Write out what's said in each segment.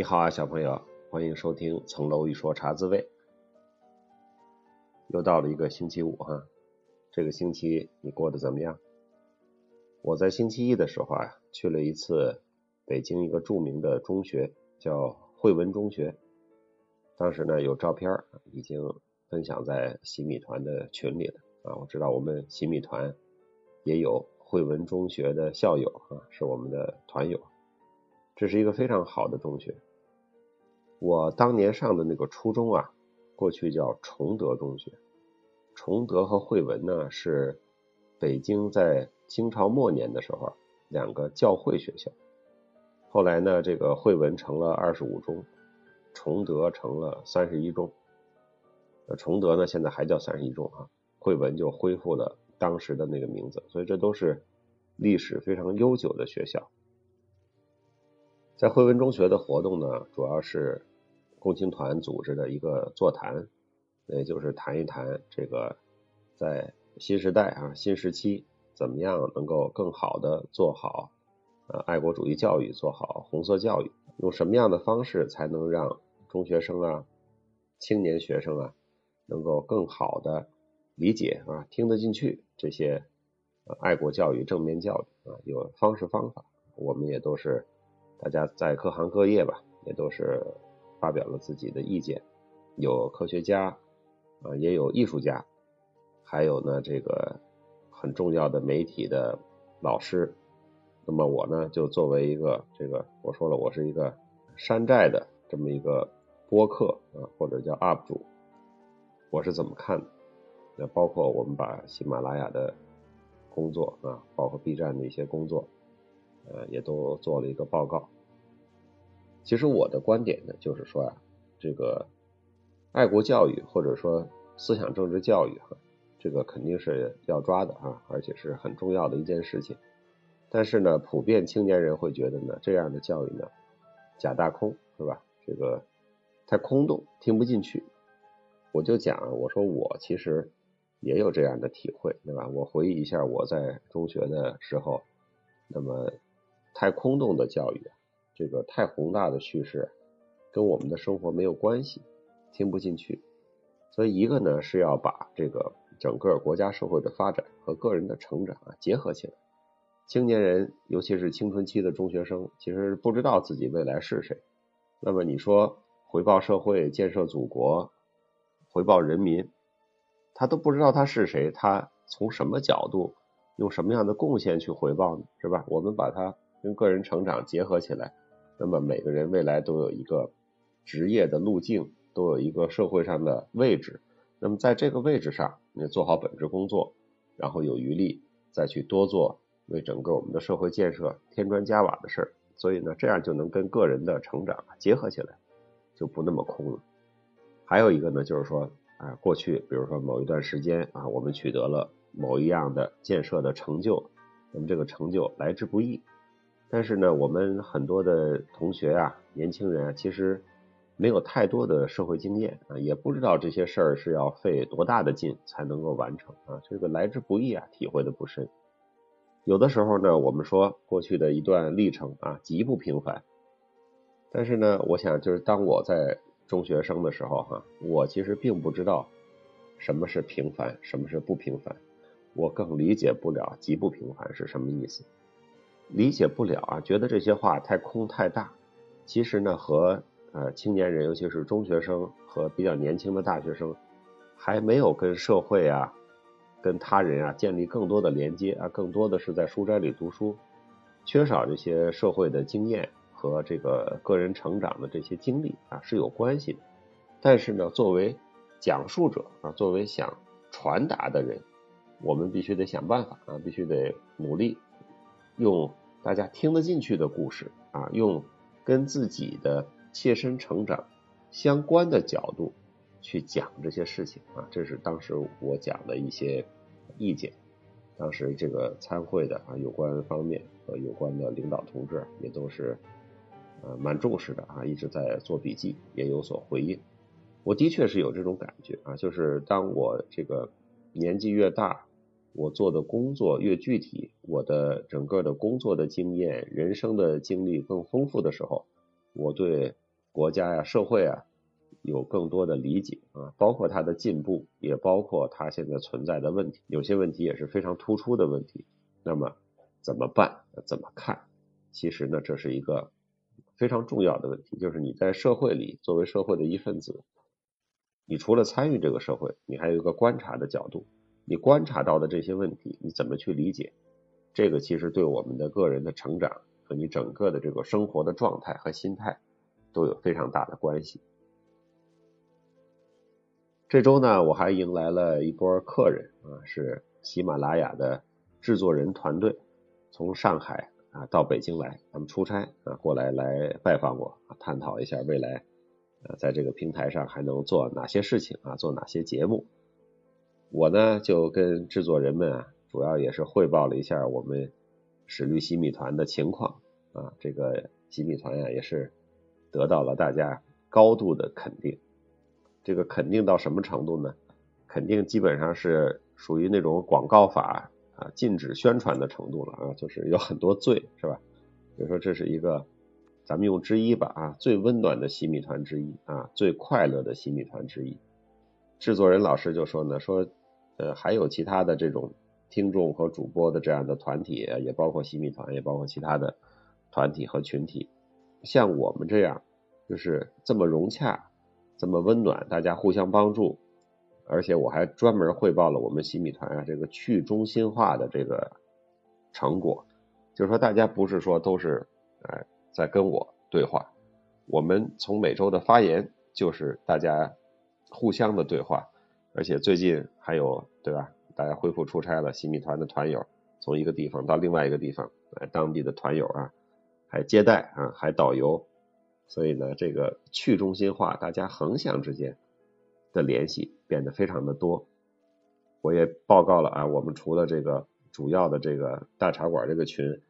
你好啊，小朋友，欢迎收听《层楼一说茶滋味》。又到了一个星期五哈，这个星期你过得怎么样？我在星期一的时候啊，去了一次北京一个著名的中学，叫汇文中学。当时呢，有照片已经分享在洗米团的群里了啊。我知道我们洗米团也有汇文中学的校友啊，是我们的团友。这是一个非常好的中学。我当年上的那个初中啊，过去叫崇德中学。崇德和汇文呢，是北京在清朝末年的时候两个教会学校。后来呢，这个汇文成了二十五中，崇德成了三十一中。那崇德呢，现在还叫三十一中啊，汇文就恢复了当时的那个名字。所以这都是历史非常悠久的学校。在汇文中学的活动呢，主要是共青团组织的一个座谈，也就是谈一谈这个在新时代啊新时期怎么样能够更好的做好呃爱国主义教育，做好红色教育，用什么样的方式才能让中学生啊、青年学生啊能够更好的理解啊听得进去这些爱国教育、正面教育啊有方式方法，我们也都是。大家在各行各业吧，也都是发表了自己的意见，有科学家啊，也有艺术家，还有呢这个很重要的媒体的老师。那么我呢，就作为一个这个，我说了，我是一个山寨的这么一个播客啊，或者叫 UP 主，我是怎么看的？那包括我们把喜马拉雅的工作啊，包括 B 站的一些工作。呃，也都做了一个报告。其实我的观点呢，就是说啊，这个爱国教育或者说思想政治教育哈，这个肯定是要抓的啊，而且是很重要的一件事情。但是呢，普遍青年人会觉得呢，这样的教育呢，假大空是吧？这个太空洞，听不进去。我就讲，我说我其实也有这样的体会，对吧？我回忆一下我在中学的时候，那么。太空洞的教育，这个太宏大的叙事，跟我们的生活没有关系，听不进去。所以一个呢是要把这个整个国家社会的发展和个人的成长啊结合起来。青年人，尤其是青春期的中学生，其实不知道自己未来是谁。那么你说回报社会、建设祖国、回报人民，他都不知道他是谁，他从什么角度、用什么样的贡献去回报呢？是吧？我们把他。跟个人成长结合起来，那么每个人未来都有一个职业的路径，都有一个社会上的位置。那么在这个位置上，你做好本职工作，然后有余力再去多做为整个我们的社会建设添砖加瓦的事儿。所以呢，这样就能跟个人的成长结合起来，就不那么空了。还有一个呢，就是说啊，过去比如说某一段时间啊，我们取得了某一样的建设的成就，那么这个成就来之不易。但是呢，我们很多的同学啊，年轻人啊，其实没有太多的社会经验啊，也不知道这些事儿是要费多大的劲才能够完成啊，这个来之不易啊，体会的不深。有的时候呢，我们说过去的一段历程啊，极不平凡。但是呢，我想就是当我在中学生的时候哈，我其实并不知道什么是平凡，什么是不平凡，我更理解不了极不平凡是什么意思。理解不了啊，觉得这些话太空太大。其实呢，和呃青年人，尤其是中学生和比较年轻的大学生，还没有跟社会啊、跟他人啊建立更多的连接啊，更多的是在书斋里读书，缺少这些社会的经验和这个个人成长的这些经历啊是有关系的。但是呢，作为讲述者啊，作为想传达的人，我们必须得想办法啊，必须得努力用。大家听得进去的故事啊，用跟自己的切身成长相关的角度去讲这些事情啊，这是当时我讲的一些意见。当时这个参会的啊，有关方面和有关的领导同志也都是呃蛮重视的啊，一直在做笔记，也有所回应。我的确是有这种感觉啊，就是当我这个年纪越大。我做的工作越具体，我的整个的工作的经验、人生的经历更丰富的时候，我对国家呀、社会啊有更多的理解啊，包括它的进步，也包括它现在存在的问题，有些问题也是非常突出的问题。那么怎么办？怎么看？其实呢，这是一个非常重要的问题，就是你在社会里作为社会的一份子，你除了参与这个社会，你还有一个观察的角度。你观察到的这些问题，你怎么去理解？这个其实对我们的个人的成长和你整个的这个生活的状态和心态都有非常大的关系。这周呢，我还迎来了一波客人啊，是喜马拉雅的制作人团队，从上海啊到北京来，他们出差啊过来来拜访我，探讨一下未来呃在这个平台上还能做哪些事情啊，做哪些节目。我呢就跟制作人们啊，主要也是汇报了一下我们史律西米团的情况啊，这个西米团呀也是得到了大家高度的肯定。这个肯定到什么程度呢？肯定基本上是属于那种广告法啊禁止宣传的程度了啊，就是有很多罪是吧？比如说这是一个咱们用之一吧啊，最温暖的西米团之一啊，最快乐的西米团之一。制作人老师就说呢，说。呃，还有其他的这种听众和主播的这样的团体，也包括西米团，也包括其他的团体和群体。像我们这样，就是这么融洽、这么温暖，大家互相帮助。而且我还专门汇报了我们西米团啊这个去中心化的这个成果，就是说大家不是说都是呃在跟我对话，我们从每周的发言就是大家互相的对话。而且最近还有对吧？大家恢复出差了，新米团的团友从一个地方到另外一个地方，来当地的团友啊，还接待啊，还导游，所以呢，这个去中心化，大家横向之间的联系变得非常的多。我也报告了啊，我们除了这个主要的这个大茶馆这个群，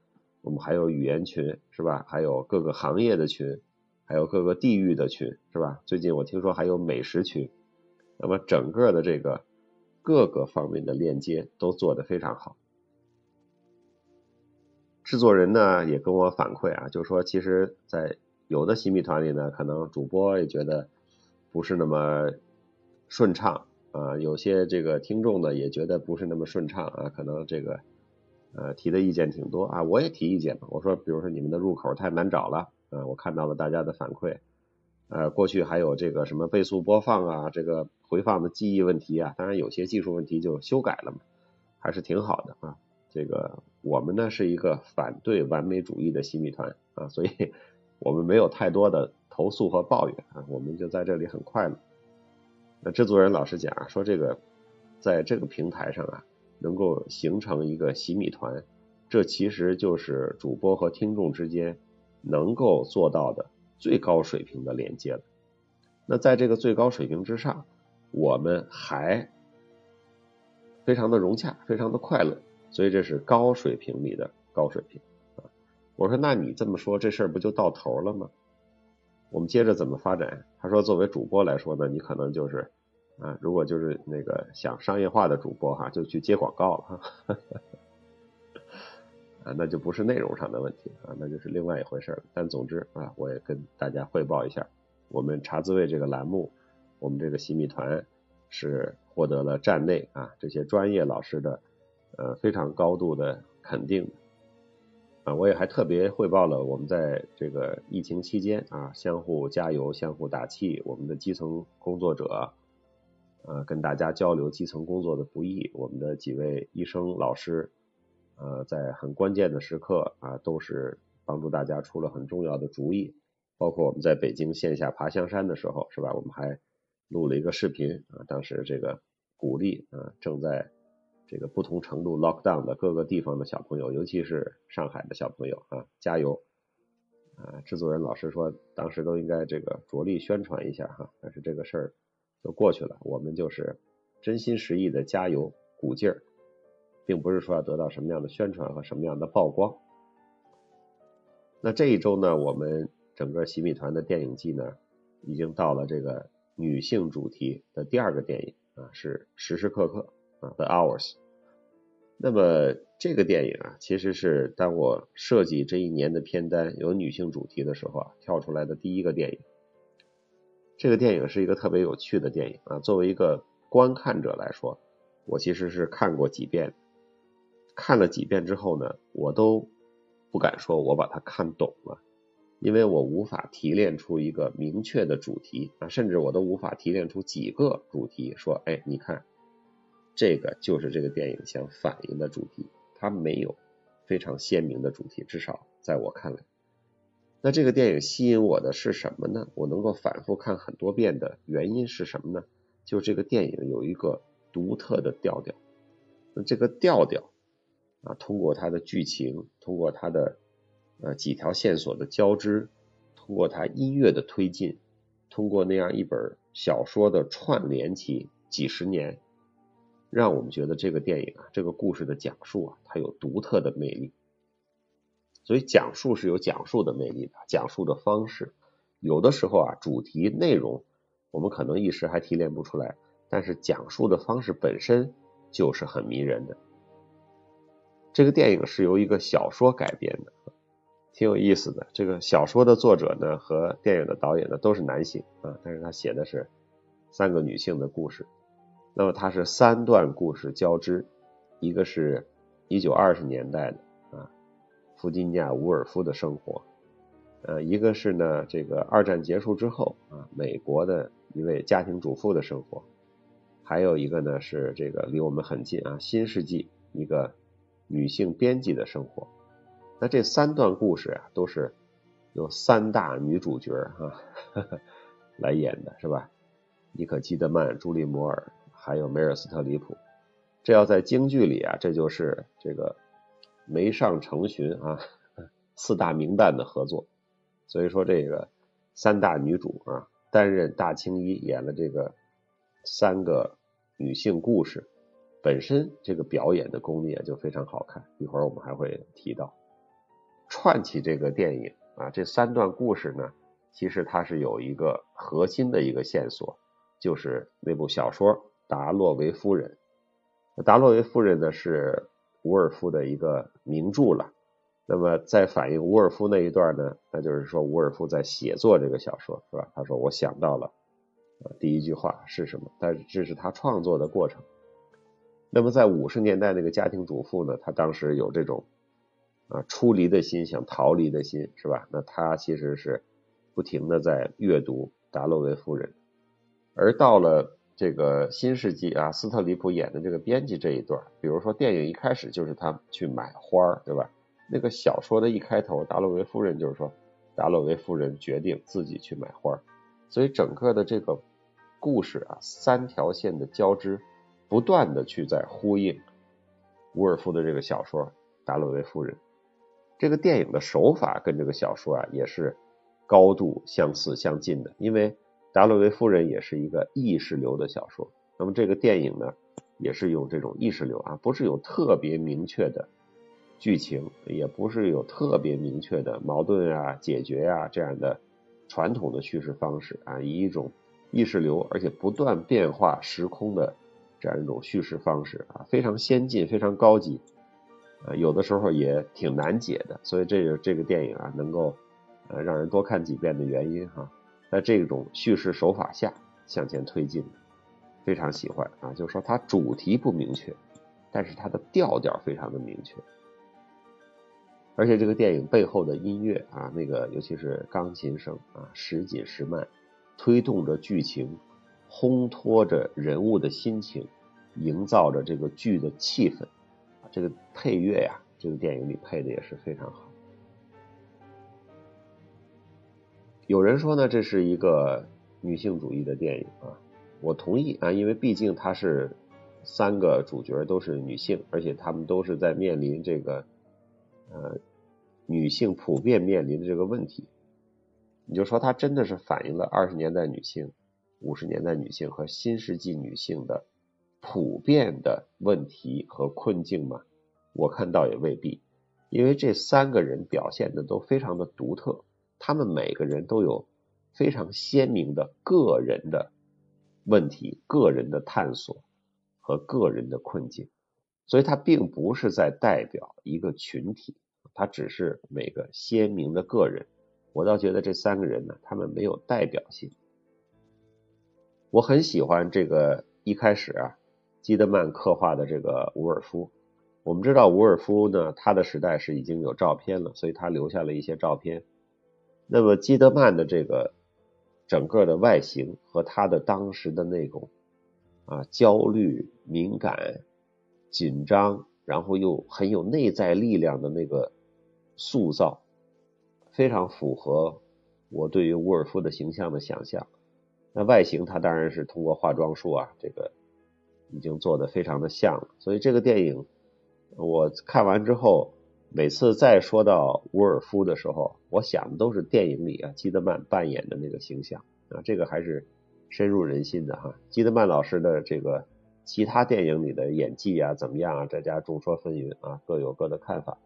我们还有语言群是吧？还有各个行业的群，还有各个地域的群是吧？最近我听说还有美食群。那么整个的这个各个方面的链接都做得非常好。制作人呢也跟我反馈啊，就说其实，在有的新米团里呢，可能主播也觉得不是那么顺畅啊，有些这个听众呢也觉得不是那么顺畅啊，可能这个呃提的意见挺多啊，我也提意见嘛，我说比如说你们的入口太难找了啊，我看到了大家的反馈。呃，过去还有这个什么倍速播放啊，这个回放的记忆问题啊，当然有些技术问题就修改了嘛，还是挺好的啊。这个我们呢是一个反对完美主义的新米团啊，所以我们没有太多的投诉和抱怨啊，我们就在这里很快乐。那制作人老师讲啊说，这个在这个平台上啊，能够形成一个洗米团，这其实就是主播和听众之间能够做到的。最高水平的连接了。那在这个最高水平之上，我们还非常的融洽，非常的快乐，所以这是高水平里的高水平啊。我说，那你这么说，这事儿不就到头了吗？我们接着怎么发展？他说，作为主播来说呢，你可能就是啊，如果就是那个想商业化的主播哈，就去接广告了哈。啊，那就不是内容上的问题啊，那就是另外一回事了。但总之啊，我也跟大家汇报一下，我们茶滋味这个栏目，我们这个新米团是获得了站内啊这些专业老师的呃非常高度的肯定啊。我也还特别汇报了我们在这个疫情期间啊相互加油、相互打气，我们的基层工作者呃跟大家交流基层工作的不易，我们的几位医生老师。呃，在很关键的时刻啊，都是帮助大家出了很重要的主意。包括我们在北京线下爬香山的时候，是吧？我们还录了一个视频啊，当时这个鼓励啊，正在这个不同程度 lock down 的各个地方的小朋友，尤其是上海的小朋友啊，加油！啊，制作人老师说，当时都应该这个着力宣传一下哈，但是这个事儿都过去了，我们就是真心实意的加油鼓劲儿。并不是说要得到什么样的宣传和什么样的曝光。那这一周呢，我们整个洗米团的电影季呢，已经到了这个女性主题的第二个电影啊，是时时刻刻啊，The Hours。那么这个电影啊，其实是当我设计这一年的片单有女性主题的时候啊，跳出来的第一个电影。这个电影是一个特别有趣的电影啊。作为一个观看者来说，我其实是看过几遍，看了几遍之后呢，我都不敢说我把它看懂了，因为我无法提炼出一个明确的主题啊，甚至我都无法提炼出几个主题，说，哎，你看，这个就是这个电影想反映的主题，它没有非常鲜明的主题，至少在我看来。那这个电影吸引我的是什么呢？我能够反复看很多遍的原因是什么呢？就这个电影有一个独特的调调。那这个调调啊，通过它的剧情，通过它的呃几条线索的交织，通过它音乐的推进，通过那样一本小说的串联起几十年，让我们觉得这个电影啊，这个故事的讲述啊，它有独特的魅力。所以讲述是有讲述的魅力的，讲述的方式有的时候啊，主题内容我们可能一时还提炼不出来，但是讲述的方式本身就是很迷人的。这个电影是由一个小说改编的，挺有意思的。这个小说的作者呢和电影的导演呢都是男性啊，但是他写的是三个女性的故事。那么它是三段故事交织，一个是一九二十年代的啊。弗吉尼亚·伍尔夫的生活，呃，一个是呢，这个二战结束之后啊，美国的一位家庭主妇的生活，还有一个呢是这个离我们很近啊，新世纪一个女性编辑的生活。那这三段故事啊，都是由三大女主角哈 来演的，是吧？妮可基德曼、朱莉摩尔，还有梅尔斯特里普。这要在京剧里啊，这就是这个。梅上成群啊，四大名旦的合作，所以说这个三大女主啊担任大青衣演了这个三个女性故事，本身这个表演的功力啊就非常好看。一会儿我们还会提到串起这个电影啊，这三段故事呢，其实它是有一个核心的一个线索，就是那部小说《达洛维夫人》。达洛维夫人呢是。伍尔夫的一个名著了，那么在反映伍尔夫那一段呢，那就是说伍尔夫在写作这个小说是吧？他说我想到了，第一句话是什么？但是这是他创作的过程。那么在五十年代那个家庭主妇呢，她当时有这种啊出离的心，想逃离的心是吧？那他其实是不停的在阅读达洛维夫人，而到了。这个新世纪啊，斯特里普演的这个编辑这一段，比如说电影一开始就是他去买花，对吧？那个小说的一开头，达洛维夫人就是说，达洛维夫人决定自己去买花，所以整个的这个故事啊，三条线的交织，不断的去在呼应伍尔夫的这个小说《达洛维夫人》。这个电影的手法跟这个小说啊也是高度相似相近的，因为。达洛维夫人也是一个意识流的小说，那么这个电影呢，也是用这种意识流啊，不是有特别明确的剧情，也不是有特别明确的矛盾啊、解决啊这样的传统的叙事方式啊，以一种意识流而且不断变化时空的这样一种叙事方式啊，非常先进、非常高级，呃，有的时候也挺难解的，所以这个这个电影啊，能够呃让人多看几遍的原因哈。在这种叙事手法下向前推进，非常喜欢啊！就是说它主题不明确，但是它的调调非常的明确，而且这个电影背后的音乐啊，那个尤其是钢琴声啊，时紧时慢，推动着剧情，烘托着人物的心情，营造着这个剧的气氛，这个配乐呀，这个电影里配的也是非常好。有人说呢，这是一个女性主义的电影啊，我同意啊，因为毕竟它是三个主角都是女性，而且她们都是在面临这个呃女性普遍面临的这个问题。你就说它真的是反映了二十年代女性、五十年代女性和新世纪女性的普遍的问题和困境吗？我看倒也未必，因为这三个人表现的都非常的独特。他们每个人都有非常鲜明的个人的问题、个人的探索和个人的困境，所以他并不是在代表一个群体，他只是每个鲜明的个人。我倒觉得这三个人呢，他们没有代表性，我很喜欢这个一开始啊，基德曼刻画的这个伍尔夫。我们知道伍尔夫呢，他的时代是已经有照片了，所以他留下了一些照片。那么基德曼的这个整个的外形和他的当时的那种啊焦虑、敏感、紧张，然后又很有内在力量的那个塑造，非常符合我对于伍尔夫的形象的想象。那外形他当然是通过化妆术啊，这个已经做的非常的像了。所以这个电影我看完之后，每次再说到伍尔夫的时候，我想的都是电影里啊基德曼扮演的那个形象啊，这个还是深入人心的哈。基德曼老师的这个其他电影里的演技啊怎么样啊，大家众说纷纭啊，各有各的看法。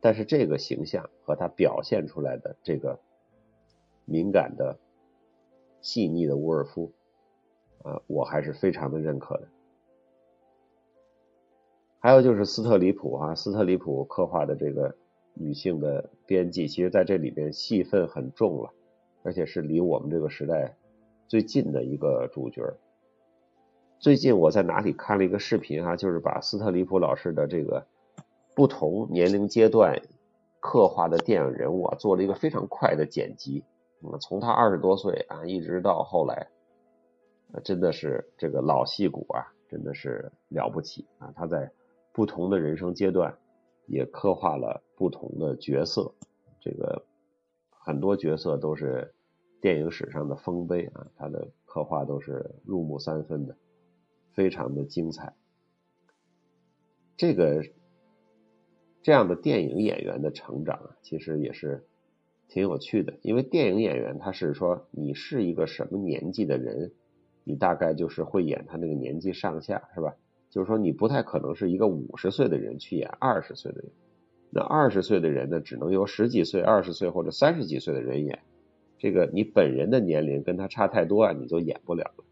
但是这个形象和他表现出来的这个敏感的。细腻的伍尔夫，啊，我还是非常的认可的。还有就是斯特里普啊，斯特里普刻画的这个女性的编辑，其实在这里边戏份很重了，而且是离我们这个时代最近的一个主角。最近我在哪里看了一个视频啊，就是把斯特里普老师的这个不同年龄阶段刻画的电影人物啊，做了一个非常快的剪辑。那么从他二十多岁啊，一直到后来，真的是这个老戏骨啊，真的是了不起啊！他在不同的人生阶段也刻画了不同的角色，这个很多角色都是电影史上的丰碑啊，他的刻画都是入木三分的，非常的精彩。这个这样的电影演员的成长啊，其实也是。挺有趣的，因为电影演员他是说你是一个什么年纪的人，你大概就是会演他那个年纪上下，是吧？就是说你不太可能是一个五十岁的人去演二十岁的人，那二十岁的人呢，只能由十几岁、二十岁或者三十几岁的人演，这个你本人的年龄跟他差太多啊，你就演不了了。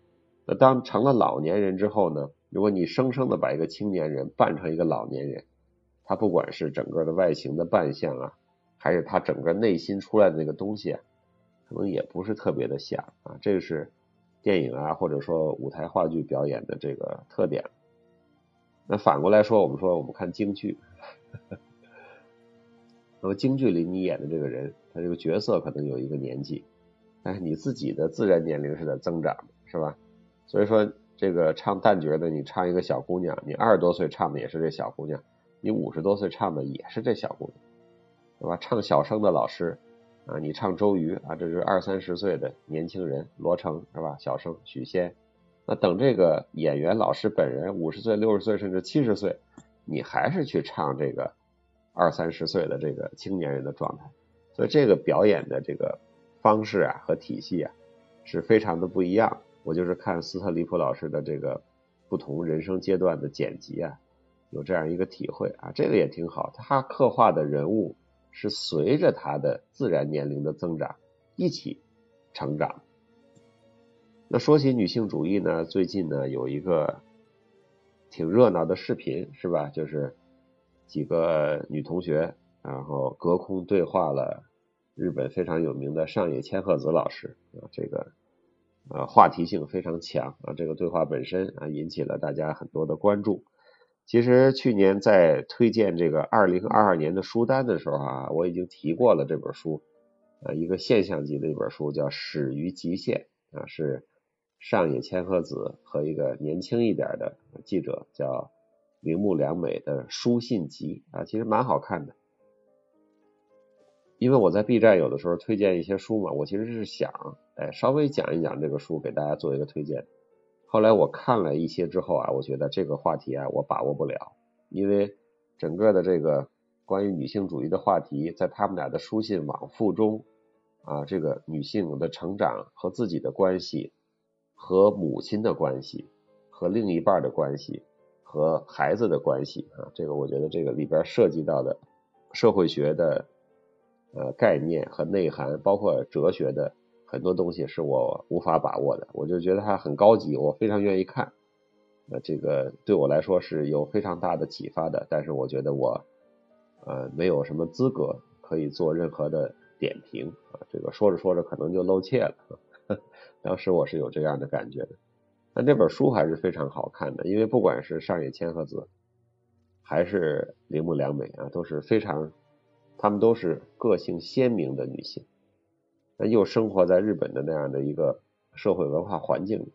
那当成了老年人之后呢，如果你生生的把一个青年人扮成一个老年人，他不管是整个的外形的扮相啊。还是他整个内心出来的那个东西啊，可能也不是特别的像啊。这个是电影啊，或者说舞台话剧表演的这个特点。那反过来说，我们说我们看京剧，那么京剧里你演的这个人，他这个角色可能有一个年纪，但是你自己的自然年龄是在增长，是吧？所以说这个唱旦角的，你唱一个小姑娘，你二十多岁唱的也是这小姑娘，你五十多岁唱的也是这小姑娘。对吧？唱小生的老师啊，你唱周瑜啊，这是二三十岁的年轻人，罗成是吧？小生许仙，那等这个演员老师本人五十岁、六十岁甚至七十岁，你还是去唱这个二三十岁的这个青年人的状态，所以这个表演的这个方式啊和体系啊是非常的不一样。我就是看斯特里普老师的这个不同人生阶段的剪辑啊，有这样一个体会啊，这个也挺好。他刻画的人物。是随着他的自然年龄的增长一起成长。那说起女性主义呢，最近呢有一个挺热闹的视频，是吧？就是几个女同学，然后隔空对话了日本非常有名的上野千鹤子老师啊，这个啊话题性非常强啊，这个对话本身啊引起了大家很多的关注。其实去年在推荐这个二零二二年的书单的时候啊，我已经提过了这本书，呃，一个现象级的一本书，叫《始于极限》啊，是上野千鹤子和一个年轻一点的记者叫铃木良美的书信集啊，其实蛮好看的。因为我在 B 站有的时候推荐一些书嘛，我其实是想哎稍微讲一讲这个书，给大家做一个推荐。后来我看了一些之后啊，我觉得这个话题啊，我把握不了，因为整个的这个关于女性主义的话题，在他们俩的书信往复中啊，这个女性的成长和自己的关系，和母亲的关系，和另一半的关系，和孩子的关系啊，这个我觉得这个里边涉及到的社会学的呃概念和内涵，包括哲学的。很多东西是我无法把握的，我就觉得它很高级，我非常愿意看。呃，这个对我来说是有非常大的启发的，但是我觉得我呃没有什么资格可以做任何的点评啊。这个说着说着可能就露怯了，当时我是有这样的感觉的。但这本书还是非常好看的，因为不管是上野千鹤子还是铃木良美啊，都是非常，她们都是个性鲜明的女性，那又生活在日本的那样的一个社会文化环境里，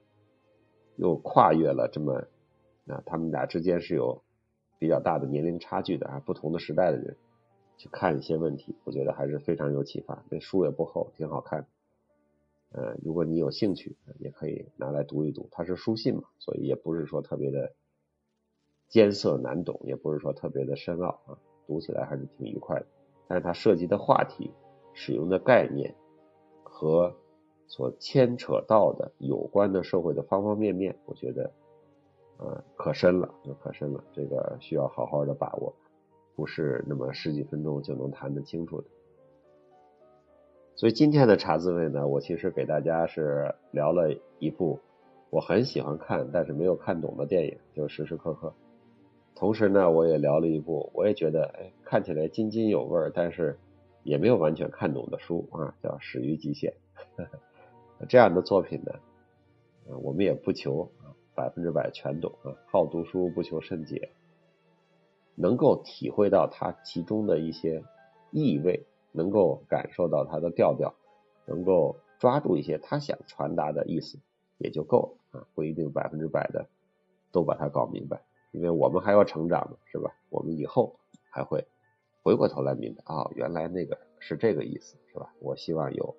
又跨越了这么啊，他们俩之间是有比较大的年龄差距的啊，不同的时代的人去看一些问题，我觉得还是非常有启发。这书也不厚，挺好看的。呃，如果你有兴趣，也可以拿来读一读。它是书信嘛，所以也不是说特别的艰涩难懂，也不是说特别的深奥啊，读起来还是挺愉快的。但是它涉及的话题、使用的概念和所牵扯到的有关的社会的方方面面，我觉得呃可深了，可深了。这个需要好好的把握，不是那么十几分钟就能谈得清楚的。所以今天的茶滋味呢，我其实给大家是聊了一部我很喜欢看但是没有看懂的电影，就时时刻刻。同时呢，我也聊了一部我也觉得哎看起来津津有味，但是也没有完全看懂的书啊，叫《始于极限》。这样的作品呢，我们也不求百分之百全懂啊，好读书不求甚解，能够体会到它其中的一些意味。能够感受到他的调调，能够抓住一些他想传达的意思也就够了啊，不一定百分之百的都把它搞明白，因为我们还要成长嘛，是吧？我们以后还会回过头来明白啊，原来那个是这个意思，是吧？我希望有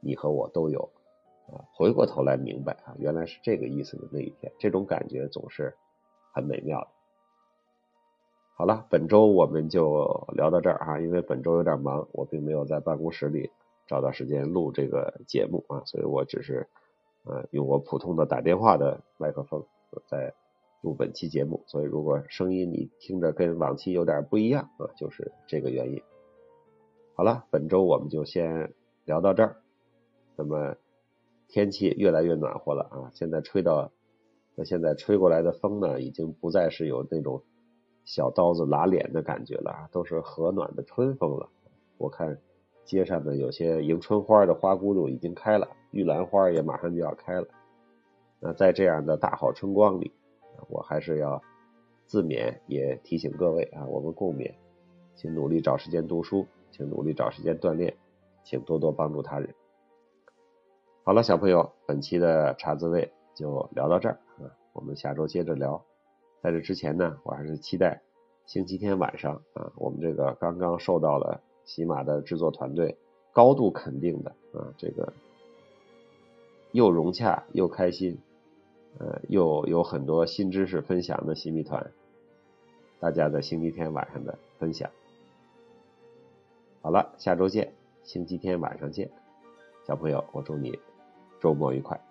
你和我都有啊，回过头来明白啊，原来是这个意思的那一天，这种感觉总是很美妙的。好了，本周我们就聊到这儿啊，因为本周有点忙，我并没有在办公室里找到时间录这个节目啊，所以我只是呃用我普通的打电话的麦克风在录本期节目，所以如果声音你听着跟往期有点不一样啊，就是这个原因。好了，本周我们就先聊到这儿。那么天气越来越暖和了啊，现在吹到那现在吹过来的风呢，已经不再是有那种。小刀子拉脸的感觉了啊，都是和暖的春风了。我看街上的有些迎春花的花骨朵已经开了，玉兰花也马上就要开了。那在这样的大好春光里，我还是要自勉，也提醒各位啊，我们共勉，请努力找时间读书，请努力找时间锻炼，请多多帮助他人。好了，小朋友，本期的茶滋味就聊到这儿啊，我们下周接着聊。在这之前呢，我还是期待星期天晚上啊，我们这个刚刚受到了喜马的制作团队高度肯定的啊，这个又融洽又开心，呃，又有很多新知识分享的新密团，大家在星期天晚上的分享。好了，下周见，星期天晚上见，小朋友，我祝你周末愉快。